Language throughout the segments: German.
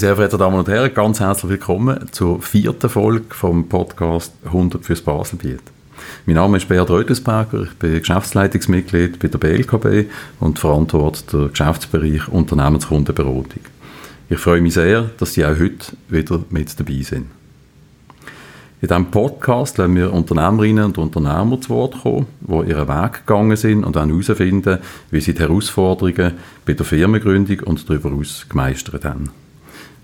sehr verehrte Damen und Herren, ganz herzlich willkommen zur vierten Folge vom Podcast 100 fürs Baselbiet. Mein Name ist Beat Rödelsberger, ich bin Geschäftsleitungsmitglied bei der BLKB und verantworte den Geschäftsbereich Unternehmenskundenberatung. Ich freue mich sehr, dass Sie auch heute wieder mit dabei sind. In diesem Podcast lassen wir Unternehmerinnen und Unternehmer zu Wort kommen, die ihren Weg gegangen sind und dann herausfinden, wie sie die Herausforderungen bei der Firmengründung und darüber hinaus gemeistert haben.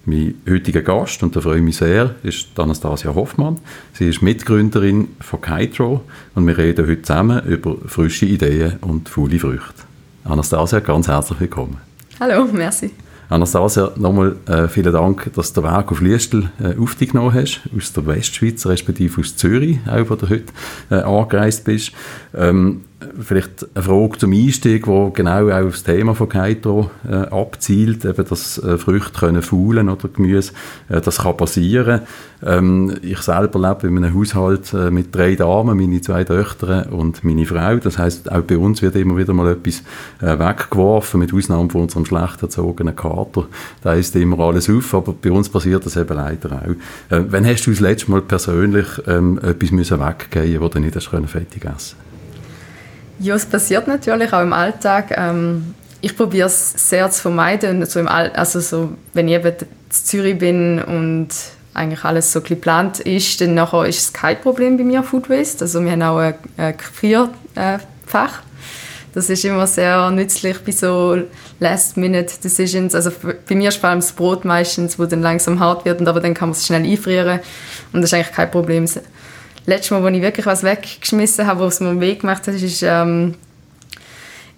Mein heutiger Gast, und da freue ich mich sehr, ist Anastasia Hoffmann. Sie ist Mitgründerin von Kitro und wir reden heute zusammen über frische Ideen und faule Früchte. Anastasia, ganz herzlich willkommen. Hallo, merci. Anastasia, nochmal äh, vielen Dank, dass du den Weg auf Liestel äh, auf dich genommen hast, aus der Westschweiz, respektive aus Zürich, auch wo du heute äh, angereist bist. Ähm, vielleicht eine Frage zum Einstieg, wo genau auch auf das Thema von Keitro äh, abzielt, eben, dass äh, Früchte können faulen oder Gemüse, äh, das kann passieren. Ähm, ich selber lebe in einem Haushalt äh, mit drei Damen, meine zwei Töchter und meine Frau. Das heißt, auch bei uns wird immer wieder mal etwas äh, weggeworfen, mit Ausnahme von unserem schlecht erzogenen Kater. Da ist immer alles auf, aber bei uns passiert das eben leider auch. Äh, wann hast du das letzte Mal persönlich ähm, etwas müssen weggeben, das du nicht hast fertig essen ja, es passiert natürlich auch im Alltag. Ähm, ich probiere es sehr zu vermeiden. So im All also so, wenn ich eben in Zürich bin und eigentlich alles so geplant ist, dann nachher ist es kein Problem bei mir, Food Waste. Also wir haben auch ein, ein Gefrierfach. Das ist immer sehr nützlich bei so Last-Minute-Decisions. Also bei mir ist vor allem das Brot meistens, wo dann langsam hart wird, aber dann kann man es schnell einfrieren und das ist eigentlich kein Problem letzte Mal, als ich wirklich was weggeschmissen habe, was mir weh gemacht hat, ist, ähm,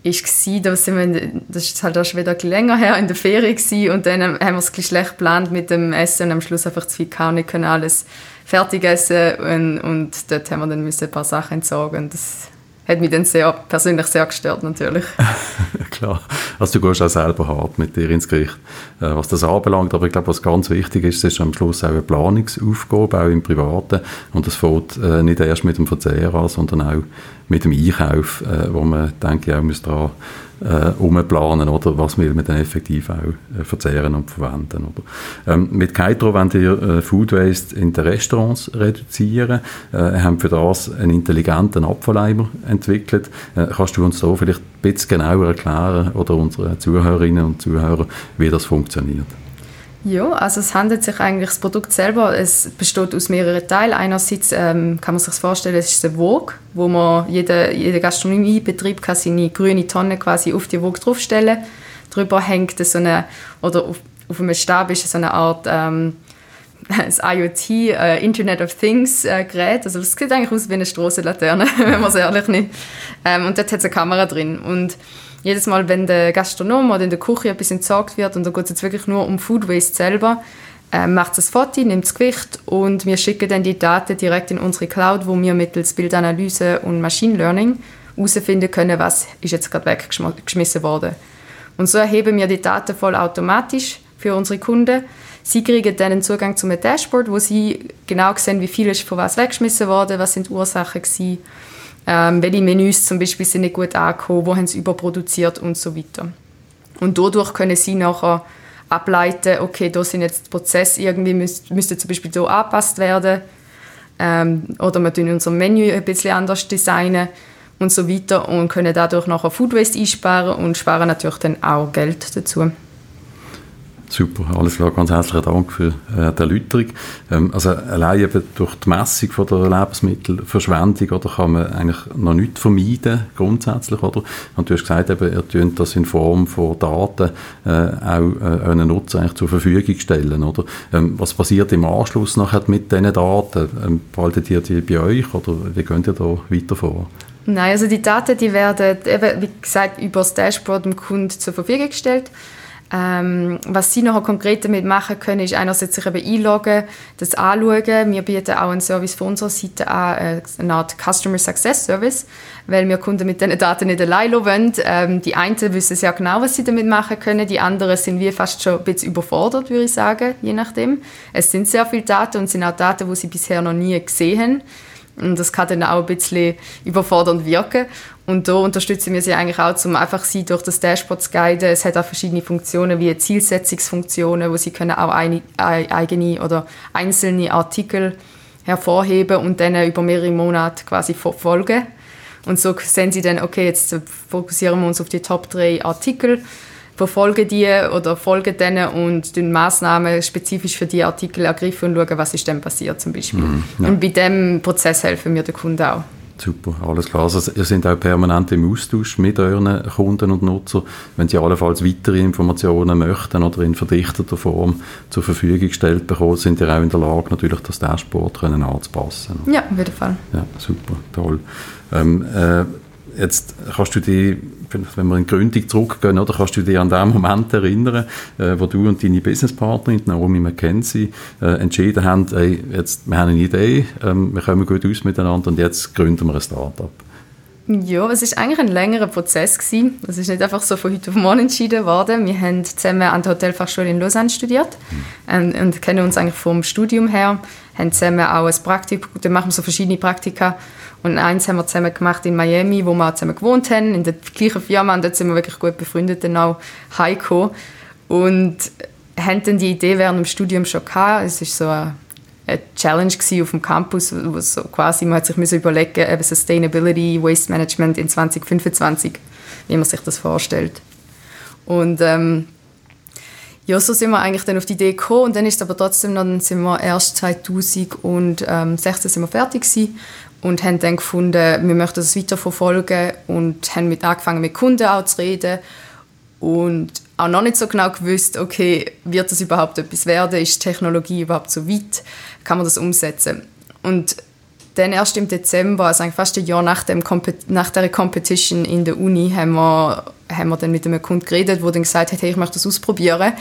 ist gewesen, da sind wir, das ist halt auch schon wieder länger her, in der Ferie gewesen, und dann haben wir es schlecht geplant mit dem Essen und am Schluss einfach zu viel gehauen, nicht können alles fertig essen und, und dort haben wir dann müssen ein paar Sachen entsorgen das hat mich dann sehr, persönlich sehr gestört natürlich. Klar, also du gehst auch selber hart mit dir ins Gericht, äh, was das anbelangt, aber ich glaube, was ganz wichtig ist, ist am Schluss auch eine Planungsaufgabe, auch im Privaten. Und das fängt äh, nicht erst mit dem Verzehr an, sondern auch mit dem Einkauf, äh, wo man, denke ich, auch muss daran äh, umplanen, oder was man dann effektiv auch äh, verzehren und verwenden. Oder? Ähm, mit Kaitro wollen wir äh, Food Waste in den Restaurants reduzieren, äh, haben für das einen intelligenten Abfalleimer entwickelt. Äh, kannst du uns da vielleicht ein bisschen genauer erklären oder unseren Zuhörerinnen und Zuhörern, wie das funktioniert? Ja, also es handelt sich eigentlich, das Produkt selber, es besteht aus mehreren Teilen. Einerseits ähm, kann man sich vorstellen, es ist eine Waage, wo man, jeder, jeder Gastronomiebetrieb kann seine grüne Tonne quasi auf die Waage draufstellen. Darüber hängt so eine, oder auf, auf einem Stab ist so eine Art ähm, das IoT, äh, Internet of Things äh, Gerät. Also das sieht eigentlich aus wie eine Strassenlaterne, wenn man es ehrlich nimmt. Ähm, und dort hat es eine Kamera drin. Und jedes Mal, wenn der Gastronom oder in der Küche etwas entsorgt wird, und da geht es jetzt wirklich nur um Food Waste selber, äh, macht ein Foto, nimmt das Gewicht und wir schicken dann die Daten direkt in unsere Cloud, wo wir mittels Bildanalyse und Machine Learning herausfinden können, was ist jetzt gerade weggeschmissen worden. Und so erheben wir die Daten voll automatisch für unsere Kunden. Sie kriegen dann einen Zugang zu einem Dashboard, wo sie genau sehen, wie viel ist von was weggeschmissen worden, was sind die Ursachen gewesen ähm, welche Menüs zum Beispiel sind nicht gut angekommen, wo haben sie überproduziert und so weiter. Und dadurch können sie nachher ableiten, okay, da sind jetzt Prozesse irgendwie, müsste, müsste zum Beispiel so angepasst werden ähm, oder wir tun unser Menü ein bisschen anders designen und so weiter und können dadurch nachher Food Waste einsparen und sparen natürlich dann auch Geld dazu. Super, alles klar. Ganz herzlichen Dank für äh, die Erläuterung. Ähm, also allein eben durch die Messung von der Lebensmittelverschwendung oder, kann man eigentlich noch nichts vermeiden, grundsätzlich. Oder? Und du hast gesagt, eben, ihr tönt das in Form von Daten äh, auch äh, einen Nutzer eigentlich zur Verfügung stellen. Oder? Ähm, was passiert im Anschluss nachher mit diesen Daten? Ähm, behaltet ihr die bei euch oder wie könnt ihr da weiter vor? Nein, also die Daten die werden, eben, wie gesagt, über das Dashboard dem Kunden zur Verfügung gestellt. Ähm, was sie noch konkret damit machen können, ist einerseits sich eben einloggen, das anschauen. Wir bieten auch einen Service von unserer Seite an, äh, eine Art Customer Success Service, weil wir Kunden mit diesen Daten nicht allein wollen. Ähm, die einen wissen sehr genau, was sie damit machen können, die anderen sind wie fast schon ein bisschen überfordert, würde ich sagen, je nachdem. Es sind sehr viele Daten und sind auch Daten, die sie bisher noch nie gesehen haben. Und das kann dann auch ein bisschen überfordernd wirken. Und da unterstützen wir sie eigentlich auch, um einfach sie durch das Dashboard zu guiden. Es hat auch verschiedene Funktionen, wie Zielsetzungsfunktionen, wo sie können auch eine, eigene oder einzelne Artikel hervorheben und dann über mehrere Monate quasi verfolgen. Und so sehen sie dann, okay, jetzt fokussieren wir uns auf die Top 3 Artikel verfolgen die oder folgen denen und den Maßnahmen spezifisch für die Artikel ergreifen und schauen, was ist denn passiert zum Beispiel. Mm, ja. Und bei dem Prozess helfen wir den Kunden auch. Super, alles klar. Also ihr seid auch permanent im Austausch mit euren Kunden und Nutzern. Wenn sie allenfalls weitere Informationen möchten oder in verdichteter Form zur Verfügung gestellt bekommen, sind ihr auch in der Lage, natürlich das Dashboard anzupassen. Ja, auf jeden Fall. Ja, super, toll. Ähm, äh, Jetzt kannst du dich, wenn wir in die Gründung zurückgehen, oder, kannst du dich an den Moment erinnern, äh, wo du und deine Businesspartnerin, Naomi McKenzie, äh, entschieden haben, ey, jetzt, wir haben eine Idee, ähm, wir kommen gut aus miteinander und jetzt gründen wir ein Startup. Ja, es ist eigentlich ein längerer Prozess. Es ist nicht einfach so von heute auf morgen entschieden worden. Wir haben zusammen an der Hotelfachschule in Lausanne studiert und, und, kennen uns eigentlich vom Studium her. Haben zusammen auch ein Praktikum, dann machen wir so verschiedene Praktika und eins haben wir zusammen gemacht in Miami, wo wir zusammen gewohnt haben, in der gleichen Firma. Und dort sind wir wirklich gut befreundet, dann auch heimgekommen. Und haben dann die Idee während dem Studium schon gehabt. Es war so eine, Challenge auf dem Campus, wo so quasi, man hat sich überlegen, eben Sustainability, Waste Management in 2025, wie man sich das vorstellt. Und ähm, ja, so sind wir eigentlich dann auf die Idee gekommen und dann ist aber trotzdem dann sind wir erst 2016 sind wir fertig gewesen und haben dann gefunden, wir möchten das weiterverfolgen und haben mit angefangen mit Kunden auch zu reden und auch noch nicht so genau gewusst, okay, wird das überhaupt etwas werden, ist die Technologie überhaupt so weit, kann man das umsetzen? Und dann erst im Dezember, also eigentlich fast ein Jahr nach, dem nach der Competition in der Uni, haben wir, haben wir dann mit einem Kunden geredet, der dann gesagt hat, hey, ich möchte das ausprobieren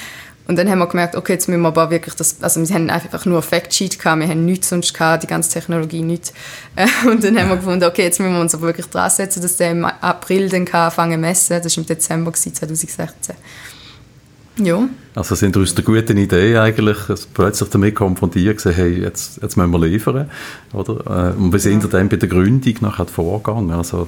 und dann haben wir gemerkt, okay, jetzt müssen wir aber wirklich das, also wir haben einfach nur ein Factsheet gehabt, wir haben nichts sonst gehabt, die ganze Technologie nicht. Äh, und dann haben wir gefunden, okay, jetzt müssen wir uns aber wirklich dran setzen, dass der im April dann anfangen zu messen. Das war im Dezember 2016. Ja. Also sind wir aus der guten Idee eigentlich plötzlich damit konfrontiert gewesen, hey, jetzt, jetzt müssen wir liefern, oder? Äh, und wir sind ja. dann bei der Gründung nachher vorgegangen. Also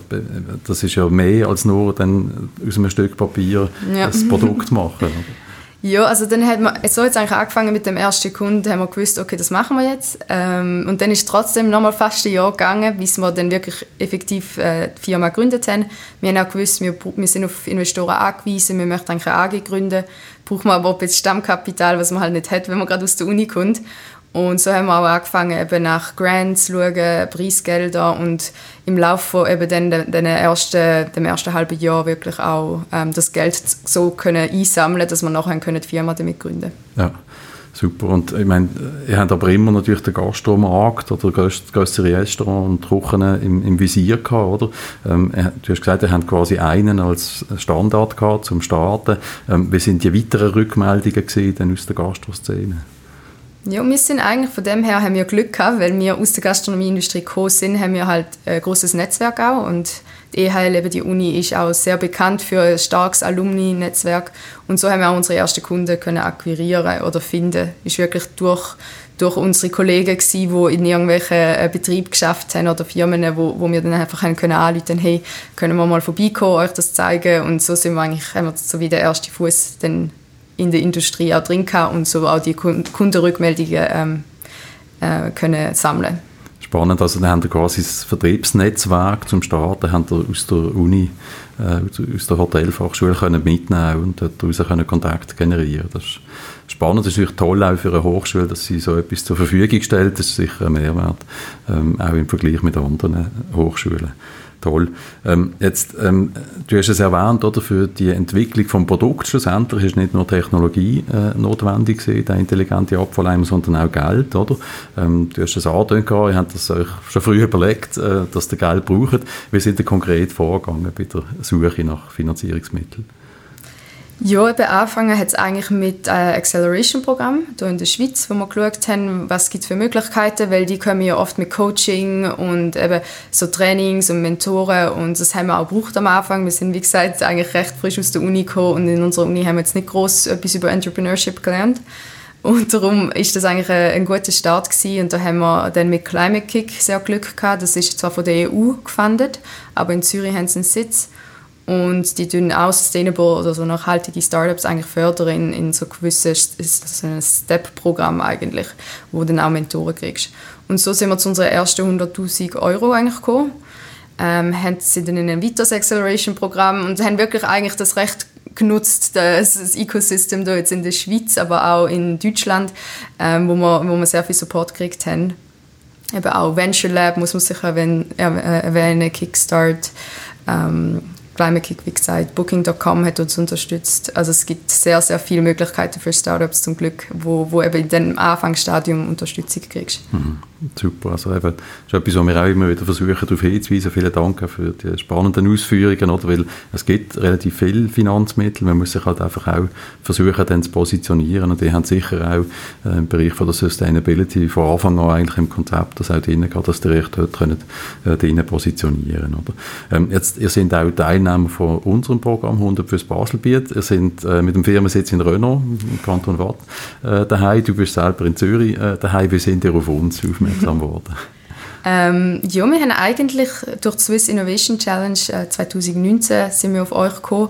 das ist ja mehr als nur dann aus einem Stück Papier ja. das Produkt machen. Oder? Ja, also dann hat man, so jetzt eigentlich angefangen mit dem ersten Kunden, haben wir gewusst, okay, das machen wir jetzt. Ähm, und dann ist trotzdem noch mal fast ein Jahr gegangen, bis wir dann wirklich effektiv äh, die Firma gegründet haben. Wir haben auch gewusst, wir, wir sind auf Investoren angewiesen, wir möchten eigentlich eine AG gründen, braucht man aber auch Stammkapital, was man halt nicht hat, wenn man gerade aus der Uni kommt. Und so haben wir auch angefangen, eben nach Grants zu schauen, Preisgelder und im Laufe von eben den, den ersten, dem ersten halben Jahr wirklich auch ähm, das Geld so können einsammeln dass wir nachher können die Firma damit gründen Ja, super. Und ich meine, ihr habt aber immer natürlich den Gastromarkt oder größere Restaurants und Küchen im, im Visier gehabt, oder? Ähm, du hast gesagt, ihr habt quasi einen als Standard gehabt zum Starten. Ähm, wie sind die weiteren Rückmeldungen gesehen aus der Gastroszene? Ja, wir sind eigentlich von dem her haben wir Glück gehabt, weil wir aus der Gastronomieindustrie gekommen sind, haben wir halt ein großes Netzwerk auch und die EHL, eben die Uni, ist auch sehr bekannt für ein starkes Alumni-Netzwerk und so haben wir auch unsere ersten Kunden können akquirieren oder finden. Ist wirklich durch durch unsere Kollegen gewesen, die in irgendwelchen äh, Betrieben geschafft haben oder Firmen, wo, wo wir dann einfach haben können anrufen, hey, können wir mal vorbeikommen, euch das zeigen und so sind wir eigentlich, haben wir so wie der erste Fuß dann in der Industrie auch drin gehabt und so auch die Kundenrückmeldungen ähm, äh, können sammeln. Spannend, also dann haben wir quasi das Vertriebsnetzwerk zum Starten haben wir aus der Uni, äh, aus der Hotelfachschule können mitnehmen und daraus können Kontakt generieren. Das ist spannend, das ist natürlich toll auch für eine Hochschule, dass sie so etwas zur Verfügung stellt. Das ist sicher ein Mehrwert, ähm, auch im Vergleich mit anderen Hochschulen. Toll. Ähm, jetzt, ähm, du hast es erwähnt, oder, für die Entwicklung des Produkts schlussendlich ist nicht nur Technologie äh, notwendig gewesen, der intelligente Abfalleimer, sondern auch Geld, oder? Ähm, du hast es angedeutet, ihr habt das euch schon früh überlegt, äh, dass ihr Geld braucht. Wie sind ihr konkret vorgegangen bei der Suche nach Finanzierungsmitteln? Ja, eben angefangen hat es eigentlich mit einem Acceleration-Programm hier in der Schweiz, wo wir geschaut haben, was gibt für Möglichkeiten, weil die kommen ja oft mit Coaching und eben so Trainings und Mentoren und das haben wir auch gebraucht am Anfang. Wir sind, wie gesagt, eigentlich recht frisch aus der Uni gekommen und in unserer Uni haben wir jetzt nicht groß etwas über Entrepreneurship gelernt. Und darum ist das eigentlich ein, ein guter Start gewesen. Und da haben wir dann mit Climate Kick sehr Glück gehabt. Das ist zwar von der EU gefundet, aber in Zürich haben sie einen Sitz. Und die tun auch sustainable oder so nachhaltige Startups eigentlich fördern in, in so gewissen so ein Step-Programm eigentlich, wo du dann auch Mentoren kriegst. Und so sind wir zu unseren ersten 100'000 Euro eigentlich gekommen. Ähm, haben sie dann in ein Vitas Acceleration Programm und haben wirklich eigentlich das Recht genutzt, das, das Ecosystem da jetzt in der Schweiz, aber auch in Deutschland, ähm, wo, wir, wo wir sehr viel Support gekriegt haben. Eben auch Venture Lab muss man sich erwähnen, erwähnen Kickstart, ähm, Climakick, wie gesagt, Booking.com hat uns unterstützt. Also es gibt sehr, sehr viele Möglichkeiten für Startups zum Glück, wo, wo eben in dem Anfangsstadium Unterstützung kriegst. Mhm. Super, also eben, das ist etwas, was wir auch immer wieder versuchen darauf hinzuweisen. Vielen Dank für die spannenden Ausführungen, oder? weil es gibt relativ viele Finanzmittel, man muss sich halt einfach auch versuchen, dann zu positionieren und die haben sicher auch äh, im Bereich von der Sustainability von Anfang an eigentlich im Konzept, das auch drin geht, dass die recht dort können, äh, drinnen positionieren oder? Ähm, jetzt, ihr seid auch Teilnehmer von unserem Programm 100 fürs Baselbiet, ihr seid äh, mit dem Firmensitz in Renault, im Kanton Watt, äh, daheim, du bist selber in Zürich äh, daheim, wie sind ihr auf uns aufmerksam geworden? Ähm, ja, wir haben eigentlich durch die Swiss Innovation Challenge äh, 2019 sind wir auf euch gekommen.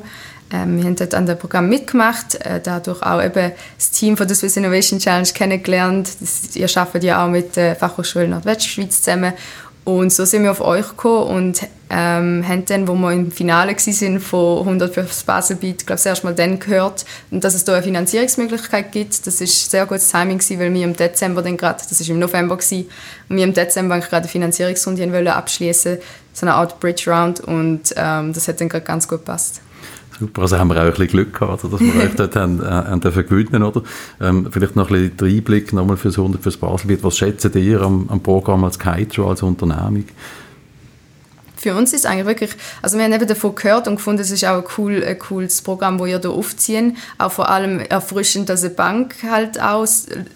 Ähm, wir haben dort an dem Programm mitgemacht, äh, dadurch auch eben das Team von der Swiss Innovation Challenge kennengelernt. Das, ihr arbeitet ja auch mit der Fachhochschule Nordwestschweiz zusammen und so sind wir auf euch gekommen und ähm, haben dann, wo wir im Finale waren von 100 für das Baselbeat, glaube ich, erst mal dann gehört, dass es da eine Finanzierungsmöglichkeit gibt. Das ist sehr gutes Timing gewesen, weil wir im Dezember dann gerade, das ist im November gewesen, und wir im Dezember gerade eine Finanzierungsrunde abschließen, so eine Art Bridge Round und ähm, das hat dann gerade ganz gut gepasst. Super, also haben wir auch ein bisschen Glück gehabt, dass wir euch dort haben, äh, haben gewinnen, oder? Ähm, vielleicht noch ein bisschen Einblick nochmal fürs 100 fürs Baselbiet. Was schätzt ihr am, am Programm als Kitro, als Unternehmung? Für uns ist eigentlich wirklich, also wir haben eben davon gehört und gefunden, es ist auch ein, cool, ein cooles Programm, das ihr hier aufziehen. Auch vor allem erfrischend, dass eine Bank halt auch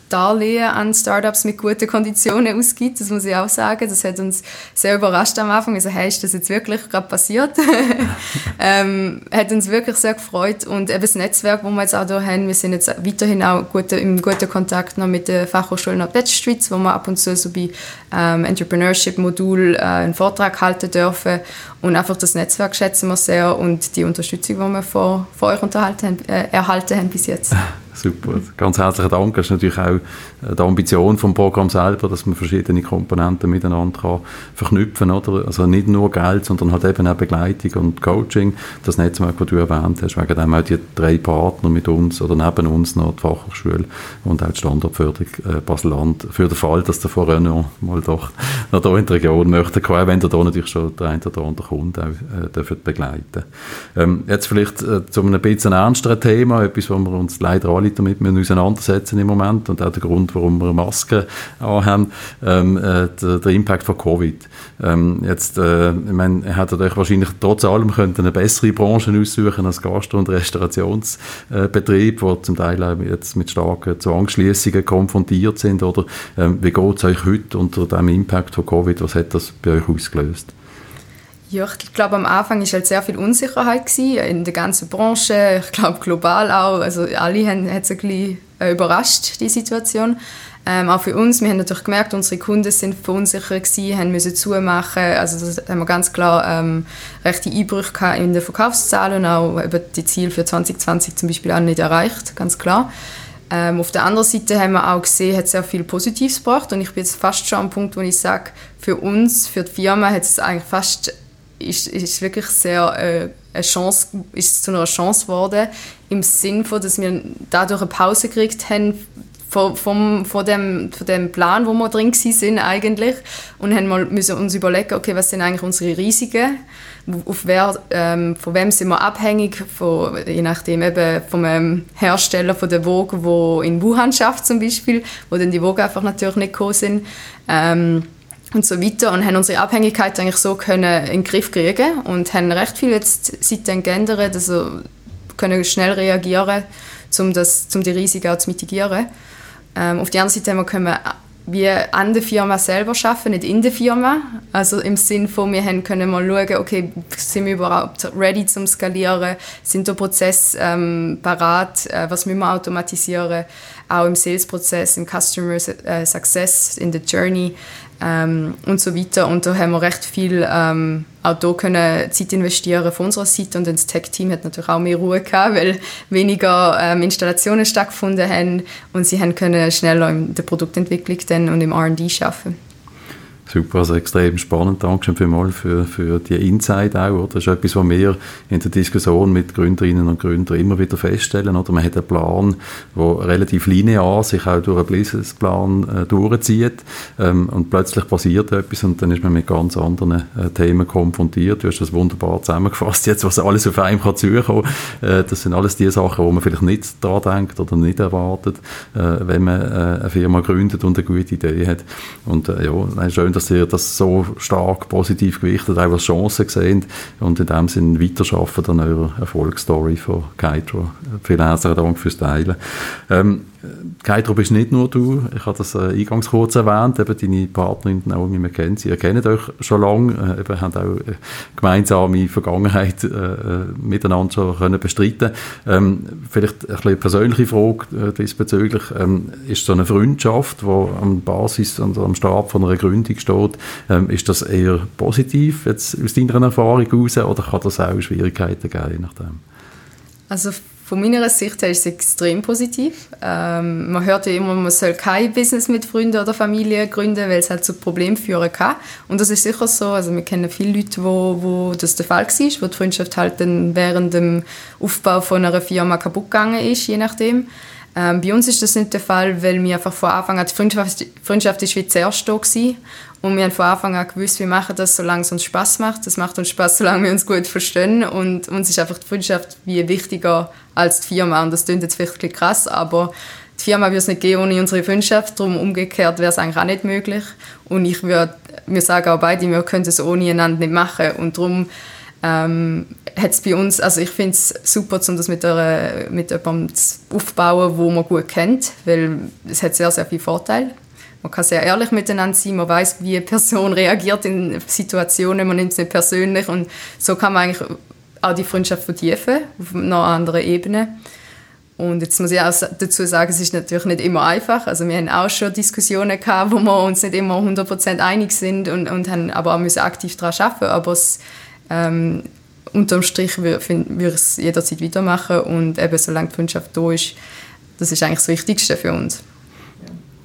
Darlehen an Startups mit guten Konditionen ausgibt, das muss ich auch sagen. Das hat uns sehr überrascht am Anfang. Also, hey, ist das jetzt wirklich gerade passiert? ähm, hat uns wirklich sehr gefreut und eben das Netzwerk, das wir jetzt auch hier haben, wir sind jetzt weiterhin auch gute, im guten Kontakt noch mit der Fachhochschule Nordwestschweiz, wo wir ab und zu so bei ähm, Entrepreneurship-Modul äh, einen Vortrag halten dürfen dürfen. Und einfach das Netzwerk schätzen wir sehr und die Unterstützung, die wir von, von euch unterhalten, äh, erhalten haben bis jetzt. Super, ganz herzlichen Dank. Das ist natürlich auch äh, die Ambition vom Programm selber, dass man verschiedene Komponenten miteinander kann verknüpfen kann. Also nicht nur Geld, sondern halt eben auch Begleitung und Coaching. Das Netzwerk, das du erwähnt hast, wegen dem auch die drei Partner mit uns oder neben uns noch die Fachhochschule und auch die Standortförderung äh, Basel-Land für den Fall, dass der von Renault mal doch noch hier in der Region möchte kommen, wenn da natürlich schon der eine oder andere Kunde auch äh, begleiten ähm, Jetzt vielleicht äh, zu einem bisschen ernsteren Thema, etwas, wo wir uns leider alle damit wir auseinandersetzen im Moment und auch der Grund, warum wir Masken anhaben, ähm, äh, der, Impact von Covid. Ähm, jetzt, äh, ich meine, ihr hättet euch wahrscheinlich trotz allem könnte eine bessere Branche aussuchen als Gastro- und Restaurationsbetrieb, wo zum Teil jetzt mit starken Zwangsschließungen konfrontiert sind, oder ähm, wie geht es euch heute unter dem Impact von Covid, was hat das bei euch ausgelöst? Ja, ich glaube, am Anfang war halt sehr viel Unsicherheit in der ganzen Branche, ich glaube global auch. Also alle haben es ein bisschen äh, überrascht, die Situation. Ähm, auch für uns, wir haben natürlich gemerkt, unsere Kunden sind verunsichert gewesen, haben müssen zumachen. Also das haben wir ganz klar ähm, rechte Einbrüche in den Verkaufszahlen und auch eben die Ziele für 2020 zum Beispiel auch nicht erreicht, ganz klar. Ähm, auf der anderen Seite haben wir auch gesehen, hat sehr viel Positives gebracht und ich bin jetzt fast schon am Punkt, wo ich sage, für uns, für die Firma hat es eigentlich fast ist, ist wirklich sehr äh, eine Chance, ist zu einer Chance geworden, im Sinn von, dass wir dadurch eine Pause gekriegt haben von, vom, von, dem, von dem Plan, wo wir drin sind eigentlich und haben mal müssen uns überlegen, okay, was sind eigentlich unsere Risiken, auf wer, ähm, von wem sind wir abhängig, von, je nachdem eben vom ähm, Hersteller von der Vogue, wo in Wuhan schafft zum Beispiel, wo dann die Vogue einfach natürlich nicht gekommen sind. Ähm, und so weiter und haben unsere Abhängigkeit eigentlich so können in den Griff kriegen und haben recht viel jetzt seitdem geändert, also können schnell reagieren, um, das, um die Risiken auch zu mitigieren. Ähm, auf der anderen Seite wir können wie an der Firma selber arbeiten, nicht in der Firma. Also im Sinn von, wir haben können mal schauen, okay, sind wir überhaupt ready zum Skalieren, sind der Prozess ähm, parat, äh, was müssen wir automatisieren, auch im Sales-Prozess, im Customer äh, Success, in der Journey ähm, und so weiter. Und da haben wir recht viel ähm, auch da können Zeit investieren von unserer Seite und das Tech-Team hat natürlich auch mehr Ruhe gehabt, weil weniger ähm, Installationen stattgefunden haben und sie haben können schneller in der Produktentwicklung dann und im R&D arbeiten. Super, also extrem spannend. Dankeschön vielmals für, für die Insight auch. Oder? Das ist etwas, was wir in der Diskussion mit Gründerinnen und Gründern immer wieder feststellen. Oder? Man hat einen Plan, der relativ linear sich auch durch einen Businessplan äh, durchzieht ähm, und plötzlich passiert etwas und dann ist man mit ganz anderen äh, Themen konfrontiert. Du hast das wunderbar zusammengefasst, jetzt was alles auf einem kann zukommen. Äh, das sind alles die Sachen, wo man vielleicht nicht daran denkt oder nicht erwartet, äh, wenn man äh, eine Firma gründet und eine gute Idee hat. Und äh, ja, schön, dass dass ihr das so stark positiv gewichtet auch als Chance gesehen und in dem Sinne weiterarbeiten an eurer Erfolgsstory von Kitro. Vielen herzlichen Dank fürs Teilen. Ähm, Keitro bist nicht nur du, ich habe das äh, eingangs kurz erwähnt, eben deine Partnerin Naomi McKenzie, ihr kennt euch schon lange, äh, eben, habt auch äh, gemeinsame Vergangenheit äh, äh, miteinander schon können bestreiten. Ähm, Vielleicht eine bisschen persönliche Frage äh, diesbezüglich, ähm, ist so eine Freundschaft, die am Basis und am Start von einer Gründung steht, ähm, ist das eher positiv jetzt aus deiner Erfahrung heraus oder kann das auch Schwierigkeiten geben, je nachdem? Also von meiner Sicht her ist es extrem positiv. Ähm, man hört ja immer, man soll kein Business mit Freunden oder Familie gründen, weil es halt zu Problemen führen kann. Und das ist sicher so. Also wir kennen viele Leute, wo, wo das der Fall war, wo die Freundschaft halt dann während dem Aufbau von einer Firma kaputt gegangen ist, je nachdem. Ähm, bei uns ist das nicht der Fall, weil wir einfach von Anfang an, die Freundschaft, Freundschaft ist wie zuerst da gewesen. Und wir haben von Anfang an gewusst, wir machen das, solange es uns Spaß macht. Das macht uns Spaß, solange wir uns gut verstehen. Und uns ist einfach die Freundschaft wie wichtiger als die Firma. Und das klingt jetzt vielleicht ein krass, aber die Firma würde es nicht geben ohne unsere Freundschaft. Darum umgekehrt wäre es eigentlich auch nicht möglich. Und ich würde, wir sagen auch beide, wir können es ohne einander nicht machen. Und darum ähm, hat es bei uns, also ich finde es super, um das mit, einer, mit jemandem aufzubauen, wo man gut kennt, weil es hat sehr, sehr viele Vorteile. Man kann sehr ehrlich miteinander sein, man weiß, wie eine Person reagiert in Situationen, man nimmt es nicht persönlich und so kann man eigentlich auch die Freundschaft vertiefen auf einer anderen Ebene. Und jetzt muss ich auch dazu sagen, es ist natürlich nicht immer einfach. Also wir haben auch schon Diskussionen gehabt, wo wir uns nicht immer 100% einig sind und, und haben aber auch müssen aktiv daran arbeiten. Aber es, ähm, unterm Strich würde ich es jederzeit weitermachen und eben solange die Freundschaft da ist, das ist eigentlich das Wichtigste für uns.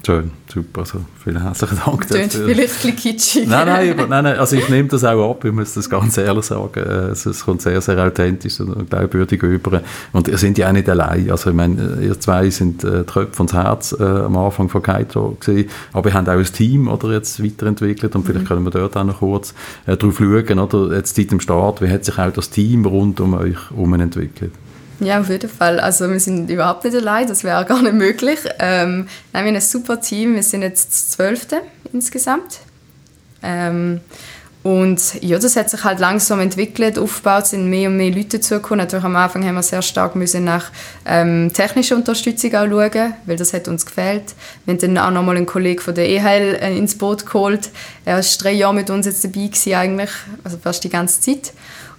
Schön, super. Also vielen herzlichen Dank dafür. vielleicht ein kitschig. Nein, nein, aber, nein, nein, also ich nehme das auch ab, ich muss das ganz ehrlich sagen. Äh, es, kommt sehr, sehr authentisch und glaubwürdig über. Und ihr seid ja auch nicht allein. Also ich meine, ihr zwei sind äh, Tröpfe und Herz äh, am Anfang von Kaito gewesen, aber ihr habt auch ein Team oder, jetzt weiterentwickelt und vielleicht mhm. können wir dort auch noch kurz äh, drauf schauen. Oder? Jetzt seit dem Start, wie hat sich auch das Team rund um euch herum entwickelt? Ja, auf jeden Fall. Also wir sind überhaupt nicht allein, das wäre gar nicht möglich. Ähm, wir haben ein super Team, wir sind jetzt das Zwölfte insgesamt. Ähm, und ja, das hat sich halt langsam entwickelt, aufgebaut, sind mehr und mehr Leute dazugekommen. Natürlich am Anfang haben wir sehr stark müssen nach ähm, technischer Unterstützung auch schauen, weil das hat uns gefehlt. Wir haben dann auch nochmal einen Kollegen von der EHL äh, ins Boot geholt. Er war drei Jahre mit uns jetzt dabei gewesen, eigentlich, also fast die ganze Zeit.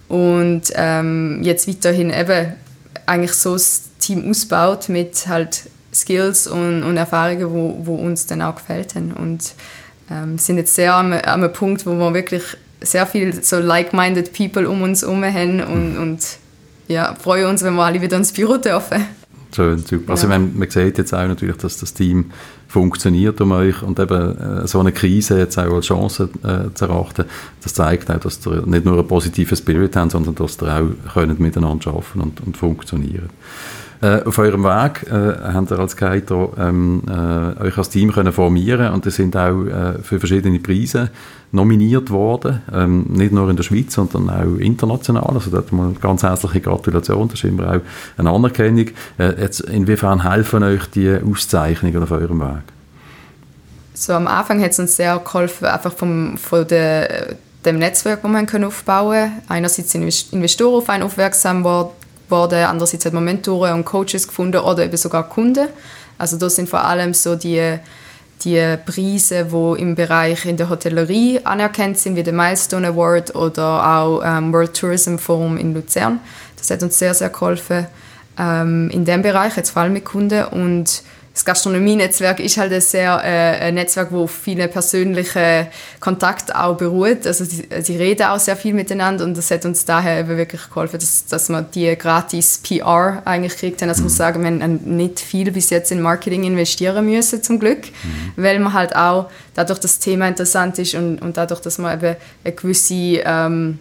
Und ähm, jetzt weiterhin eben eigentlich so das Team ausbaut mit halt Skills und, und Erfahrungen, wo, wo uns dann auch gefällt haben. Und ähm, sind jetzt sehr am, am Punkt, wo wir wirklich sehr viel so like-minded People um uns herum haben und, und ja, freuen uns, wenn wir alle wieder ins Büro dürfen. Schön, super. Also ja. Also man, man sieht jetzt auch natürlich, dass das Team funktioniert um euch und eben äh, so eine Krise jetzt auch als Chance äh, zu erachten, das zeigt auch, dass ihr nicht nur einen positiven Spirit habt, sondern dass ihr auch könnt miteinander arbeiten und, und funktionieren äh, auf eurem Weg äh, habt ihr als Kaito ähm, äh, euch als Team können formieren und ihr sind auch äh, für verschiedene Preise nominiert worden, ähm, nicht nur in der Schweiz, sondern auch international. Also dort mal ganz herzliche Gratulation, das ist immer auch eine Anerkennung. Äh, jetzt, inwiefern helfen euch die Auszeichnungen auf eurem Weg? So am Anfang hat es uns sehr geholfen, einfach vom, von der, dem Netzwerk, das wir aufbauen können. Einerseits sind Investoren auf einen aufmerksam worden, andererseits hat man Mentoren und Coaches gefunden oder eben sogar Kunden. Also das sind vor allem so die die Preise, die im Bereich in der Hotellerie anerkannt sind, wie der Milestone Award oder auch ähm, World Tourism Forum in Luzern. Das hat uns sehr, sehr geholfen ähm, in dem Bereich, jetzt vor allem mit Kunden. Und das Gastronomie-Netzwerk ist halt ein sehr äh, ein Netzwerk, wo auf vielen persönlichen Kontakten auch beruht. Also sie, sie, reden auch sehr viel miteinander und das hat uns daher eben wirklich geholfen, dass, dass wir die gratis PR eigentlich gekriegt haben. Also mhm. ich muss sagen, wir haben nicht viel bis jetzt in Marketing investieren müssen, zum Glück, mhm. weil man halt auch dadurch, dass das Thema interessant ist und, und dadurch, dass man eben eine gewisse ähm,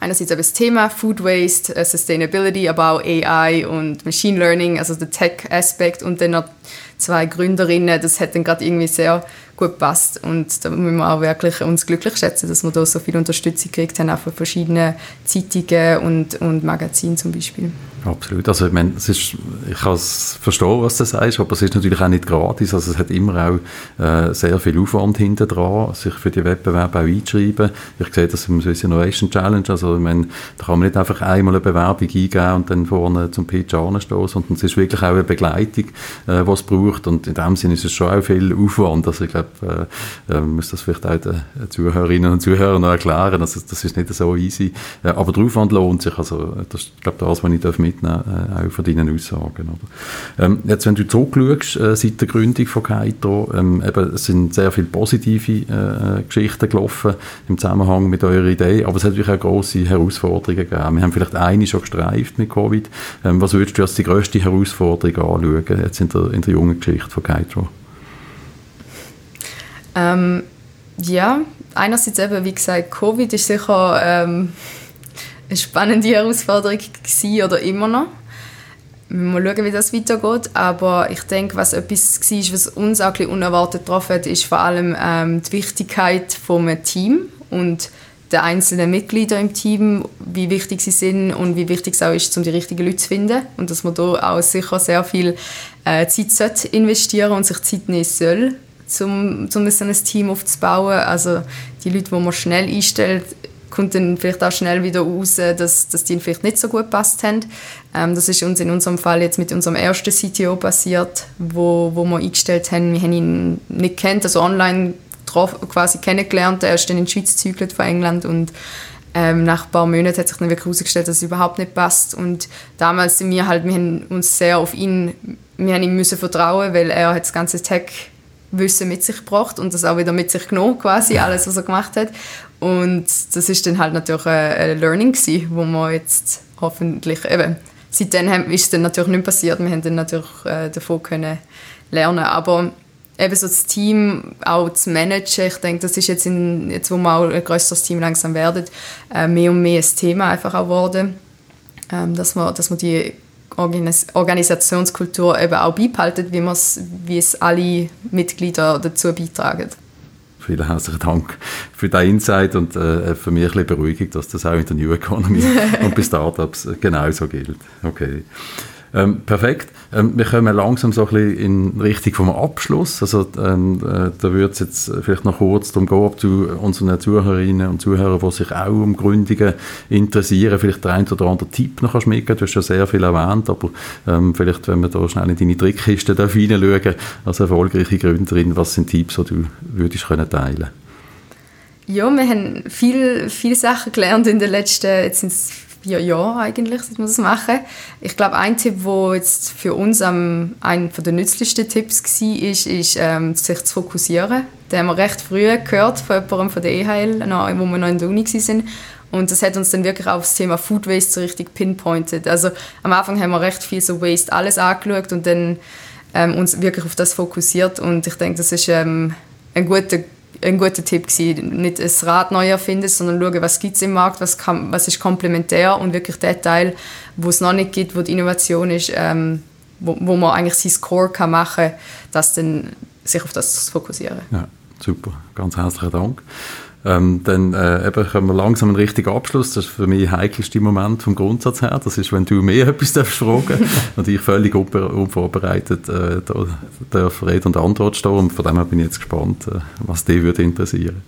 einerseits das Thema Food Waste, äh, Sustainability, aber auch AI und Machine Learning, also der Tech-Aspekt. Und dann noch zwei Gründerinnen, das hat dann gerade irgendwie sehr gut passt und da müssen wir auch wirklich uns glücklich schätzen, dass wir da so viel Unterstützung gekriegt haben, auch von verschiedenen Zeitungen und, und Magazinen zum Beispiel. Absolut. Also ich meine, ist, ich kann es verstehen, was du sagst, aber es ist natürlich auch nicht gratis. Also es hat immer auch äh, sehr viel Aufwand hinter dran, sich für die Wettbewerbe auch einzuschreiben. Ich sehe das im Swiss Innovation Challenge. Also ich meine, da kann man nicht einfach einmal eine Bewerbung eingeben und dann vorne zum Pitch anstehen, sondern es ist wirklich auch eine Begleitung, äh, was es braucht. Und in dem Sinne ist es schon auch viel Aufwand. Also ich glaube, äh, äh, muss das vielleicht auch den Zuhörerinnen und Zuhörern noch erklären. Also das ist nicht so easy. Äh, aber der Aufwand lohnt sich. Also das ist, glaube das, was ich darf mitnehmen äh, auch von deinen Aussagen. Oder? Ähm, jetzt, wenn du zurückschaust, äh, seit der Gründung von Kaito, ähm, eben, es sind sehr viele positive äh, Geschichten gelaufen im Zusammenhang mit eurer Idee, aber es hat natürlich auch grosse Herausforderungen gegeben. Wir haben vielleicht eine schon gestreift mit Covid. Ähm, was würdest du als die grösste Herausforderung anschauen, jetzt in der, in der jungen Geschichte von Kaito? Ähm, ja, einerseits eben, wie gesagt, Covid ist sicher ähm, eine spannende Herausforderung gewesen oder immer noch. Mal schauen, wie das weitergeht. Aber ich denke, was etwas war, was uns auch ein unerwartet getroffen hat, ist vor allem ähm, die Wichtigkeit des Team und der einzelnen Mitglieder im Team, wie wichtig sie sind und wie wichtig es auch ist, um die richtigen Leute zu finden. Und dass man da auch sicher sehr viel äh, Zeit investieren und sich Zeit nehmen soll, um, um so ein Team aufzubauen. Also die Leute, die man schnell einstellt, kommt dann vielleicht auch schnell wieder raus, dass, dass die vielleicht nicht so gut passt haben. Ähm, das ist uns in unserem Fall jetzt mit unserem ersten CTO passiert, wo, wo wir eingestellt haben. Wir haben ihn nicht kennt, also online quasi kennengelernt. Er ist dann in die Schweiz von England und ähm, nach ein paar Monaten hat sich dann wirklich herausgestellt, dass es überhaupt nicht passt. Und damals sind wir halt, wir haben uns sehr auf ihn, wir haben ihm müssen vertrauen, weil er hat das ganze Tech Wissen mit sich gebracht und das auch wieder mit sich genommen, quasi, alles, was er gemacht hat. Und das ist dann halt natürlich ein Learning gewesen, wo man jetzt hoffentlich eben, seitdem ist es dann natürlich nicht passiert, wir haben dann natürlich äh, davon können lernen, aber eben so das Team auch zu managen, ich denke, das ist jetzt, in, jetzt wo wir auch ein größeres Team langsam werden, äh, mehr und mehr ein Thema einfach auch geworden, ähm, dass man, dass man die Organis Organisationskultur eben auch beibehalten, wie, wie es alle Mitglieder dazu beitragen. Vielen herzlichen Dank für deinen Insight und äh, für mich ein bisschen Beruhigung, dass das auch in der New Economy und bei Startups genauso gilt. Okay. Ähm, perfekt. Ähm, wir kommen langsam so ein bisschen in Richtung vom Abschluss. Also ähm, äh, da würde es jetzt vielleicht noch kurz darum gehen, ob du unseren Zuhörerinnen und Zuhörern, die sich auch um Gründungen interessieren, vielleicht der ein oder andere Tipp noch mitgeben Du hast ja sehr viel erwähnt, aber ähm, vielleicht, wenn wir da schnell in deine Trickkiste hineinschauen, als erfolgreiche Gründerin, was sind Tipps, die du würdest können teilen Ja, wir haben viel Sachen gelernt in den letzten, jetzt sind vier Jahren eigentlich, seit wir das machen. Ich glaube, ein Tipp, der jetzt für uns ähm, einer der nützlichsten Tipps war, ist, ist ähm, sich zu fokussieren. Den haben wir recht früh gehört von jemandem von der EHL, noch, wo wir noch in der Uni waren. Und das hat uns dann wirklich auf das Thema Food Waste so richtig pinpointed. Also am Anfang haben wir recht viel so Waste alles angeschaut und dann ähm, uns wirklich auf das fokussiert. Und ich denke, das ist ähm, ein guter ein guter Tipp gewesen. Nicht ein Rad neu erfinden, sondern schauen, was gibt es im Markt, was, kann, was ist komplementär und wirklich der Teil, wo es noch nicht gibt, wo die Innovation ist, ähm, wo, wo man eigentlich sein Score kann machen kann, sich auf das zu fokussieren. Ja, super. Ganz herzlichen Dank. Ähm, dann äh, eben kommen wir langsam einen richtigen Abschluss. Das ist für mich der heikelste Moment vom Grundsatz her. Das ist, wenn du mir etwas darfst fragen und ich völlig unvorbereitet äh, da, darf Rede und Antwort stehen. Und von dem her bin ich jetzt gespannt, äh, was dich würde interessieren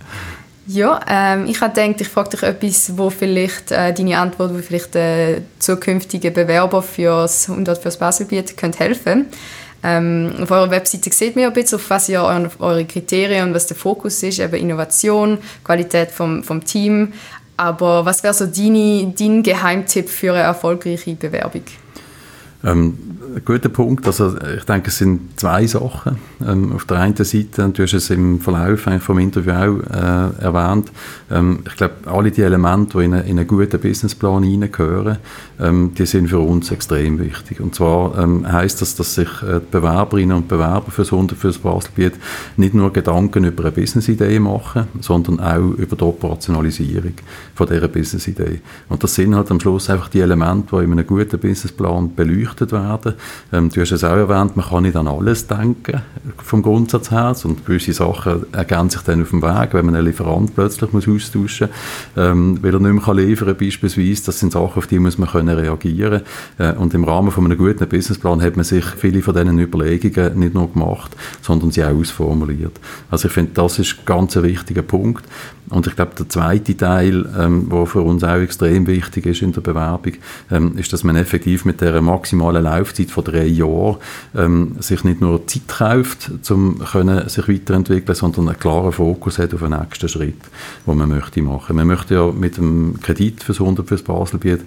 ja, ähm, ich habe gedacht, ich frage dich etwas, wo vielleicht äh, deine Antwort, wo vielleicht äh, zukünftige Bewerber für das 100 fürs Baselbiet könnte helfen. Ähm, auf eurer Webseite sieht man ein bisschen, auf was ihr eure Kriterien und was der Fokus ist, eben Innovation, Qualität vom, vom Team. Aber was wäre so deine, dein Geheimtipp für eine erfolgreiche Bewerbung? Ähm, ein guter Punkt. Also ich denke, es sind zwei Sachen. Ähm, auf der einen Seite, du hast es im Verlauf vom Interview auch äh, erwähnt, ähm, ich glaube, alle die Elemente, die in, eine, in einen guten Businessplan hineingehören, ähm, die sind für uns extrem wichtig. Und zwar ähm, heißt das, dass sich äh, die Bewerberinnen und Bewerber für das Hunde fürs Baselbiet nicht nur Gedanken über eine Businessidee machen, sondern auch über die Operationalisierung von dieser Businessidee. Und das sind halt am Schluss einfach die Elemente, die in einem guten Businessplan beleuchtet werden. Ähm, du hast es auch erwähnt, man kann nicht an alles denken, vom Grundsatz her, und gewisse Sachen ergänzen sich dann auf dem Weg, wenn man einen Lieferant plötzlich muss austauschen muss, ähm, weil er nicht mehr liefern kann, beispielsweise. Das sind Sachen, auf die muss man können reagieren äh, Und im Rahmen von einem guten Businessplan hat man sich viele von diesen Überlegungen nicht nur gemacht, sondern sie auch ausformuliert. Also ich finde, das ist ganz ein wichtiger Punkt. Und ich glaube, der zweite Teil, ähm, für uns auch extrem wichtig ist in der Bewerbung, ähm, ist, dass man effektiv mit der maximalen Laufzeit von drei Jahren ähm, sich nicht nur Zeit kauft, um sich weiterentwickeln, sondern einen klaren Fokus hat auf den nächsten Schritt, den man möchte machen. Man möchte ja mit dem Kredit fürs 100 fürs Baselbiet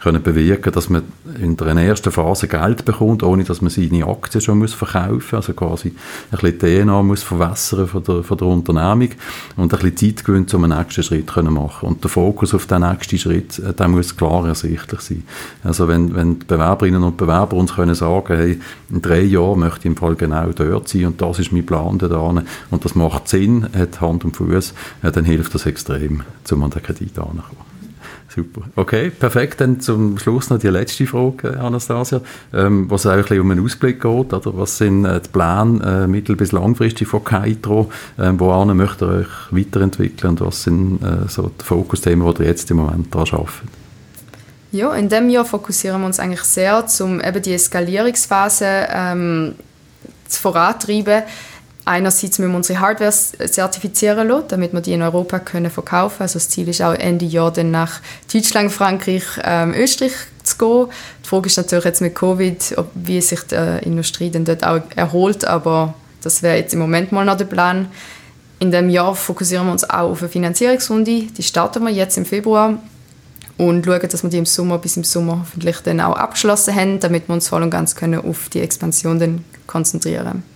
können bewirken, dass man in der ersten Phase Geld bekommt, ohne dass man seine Aktien schon muss verkaufen muss, also quasi ein bisschen DNA muss verwässern von der, von der Unternehmung und ein bisschen Zeit gewinnt, um einen nächsten Schritt können machen Und der Fokus auf den nächsten Schritt, äh, der muss klar ersichtlich sein. Also wenn, wenn die Bewerberinnen und Bewerber uns können sagen, hey, in drei Jahren möchte ich im Fall genau dort sein und das ist mein Plan da und das macht Sinn, hat Hand und Fuß, äh, dann hilft das extrem, um an den Kredit anzukommen. Super. Okay, perfekt. Dann zum Schluss noch die letzte Frage, Anastasia, ähm, was auch um einen Ausblick geht. Oder? Was sind äh, die Pläne äh, mittel- bis langfristig von Kaitro? Äh, wo möchte ihr euch weiterentwickeln und was sind äh, so die Fokusthemen, die ihr jetzt im Moment daran arbeitet? Ja, in diesem Jahr fokussieren wir uns eigentlich sehr, um eben die Eskalierungsphase ähm, vorantreiben Einerseits müssen wir unsere Hardware zertifizieren lassen, damit wir die in Europa können verkaufen können. Also das Ziel ist auch Ende Jahr dann nach Deutschland, Frankreich, ähm, Österreich zu gehen. Die Frage ist natürlich jetzt mit Covid, ob, wie sich die Industrie dann dort auch erholt, aber das wäre jetzt im Moment mal noch der Plan. In dem Jahr fokussieren wir uns auch auf eine Finanzierungsrunde. Die starten wir jetzt im Februar und schauen, dass wir die im Sommer bis im Sommer hoffentlich dann auch abgeschlossen haben, damit wir uns voll und ganz können auf die Expansion dann konzentrieren können.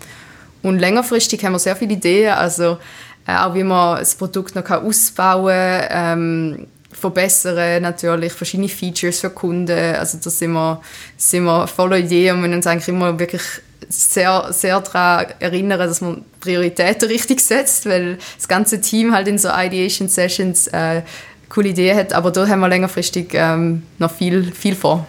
Und längerfristig haben wir sehr viele Ideen, also äh, auch wie man das Produkt noch ausbauen kann, ähm, verbessern, natürlich verschiedene Features für Kunden. Also da sind wir, sind wir voller Ideen und wir uns eigentlich immer wirklich sehr, sehr daran erinnern, dass man Prioritäten richtig setzt, weil das ganze Team halt in so Ideation Sessions äh, coole Ideen hat, aber da haben wir längerfristig ähm, noch viel, viel vor.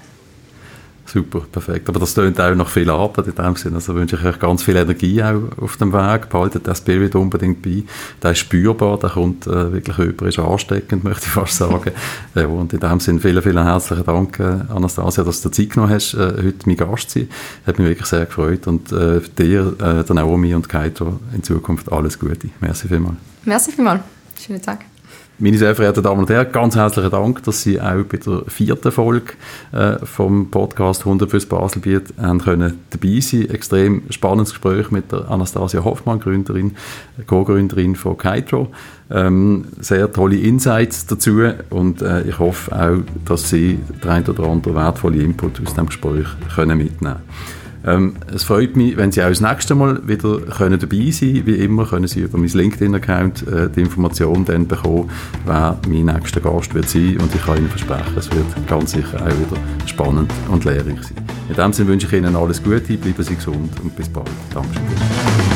Super, perfekt. Aber das tönt auch noch viel Arbeit in dem Sinne. Also wünsche ich euch ganz viel Energie auch auf dem Weg. Behaltet den Spirit unbedingt bei. Der ist spürbar, der kommt äh, wirklich über, ist ansteckend, möchte ich fast sagen. ja, und in dem Sinne vielen, vielen herzlichen Dank, äh, Anastasia, dass du Zeit genommen hast, äh, heute mein Gast zu sein. Hat mich wirklich sehr gefreut. Und äh, dir, äh, der Naomi und Kaito in Zukunft alles Gute. Merci vielmals. Merci vielmals. Schönen Tag. Meine sehr verehrten Damen und Herren, ganz herzlichen Dank, dass Sie auch bei der vierten Folge äh, vom Podcast 100 fürs Baselbiet haben können dabei sein. Extrem spannendes Gespräch mit der Anastasia Hoffmann, Gründerin, Co-Gründerin von Kitro. Ähm, sehr tolle Insights dazu und äh, ich hoffe auch, dass Sie den ein oder anderen wertvollen Input aus dem Gespräch können mitnehmen können. Ähm, es freut mich, wenn Sie auch das nächste Mal wieder können dabei sein können. Wie immer können Sie über mein LinkedIn-Account äh, die Informationen dann bekommen, wer mein nächster Gast wird sein. Und ich kann Ihnen versprechen, es wird ganz sicher auch wieder spannend und lehrreich sein. In diesem Sinne wünsche ich Ihnen alles Gute, bleiben Sie gesund und bis bald. Dankeschön.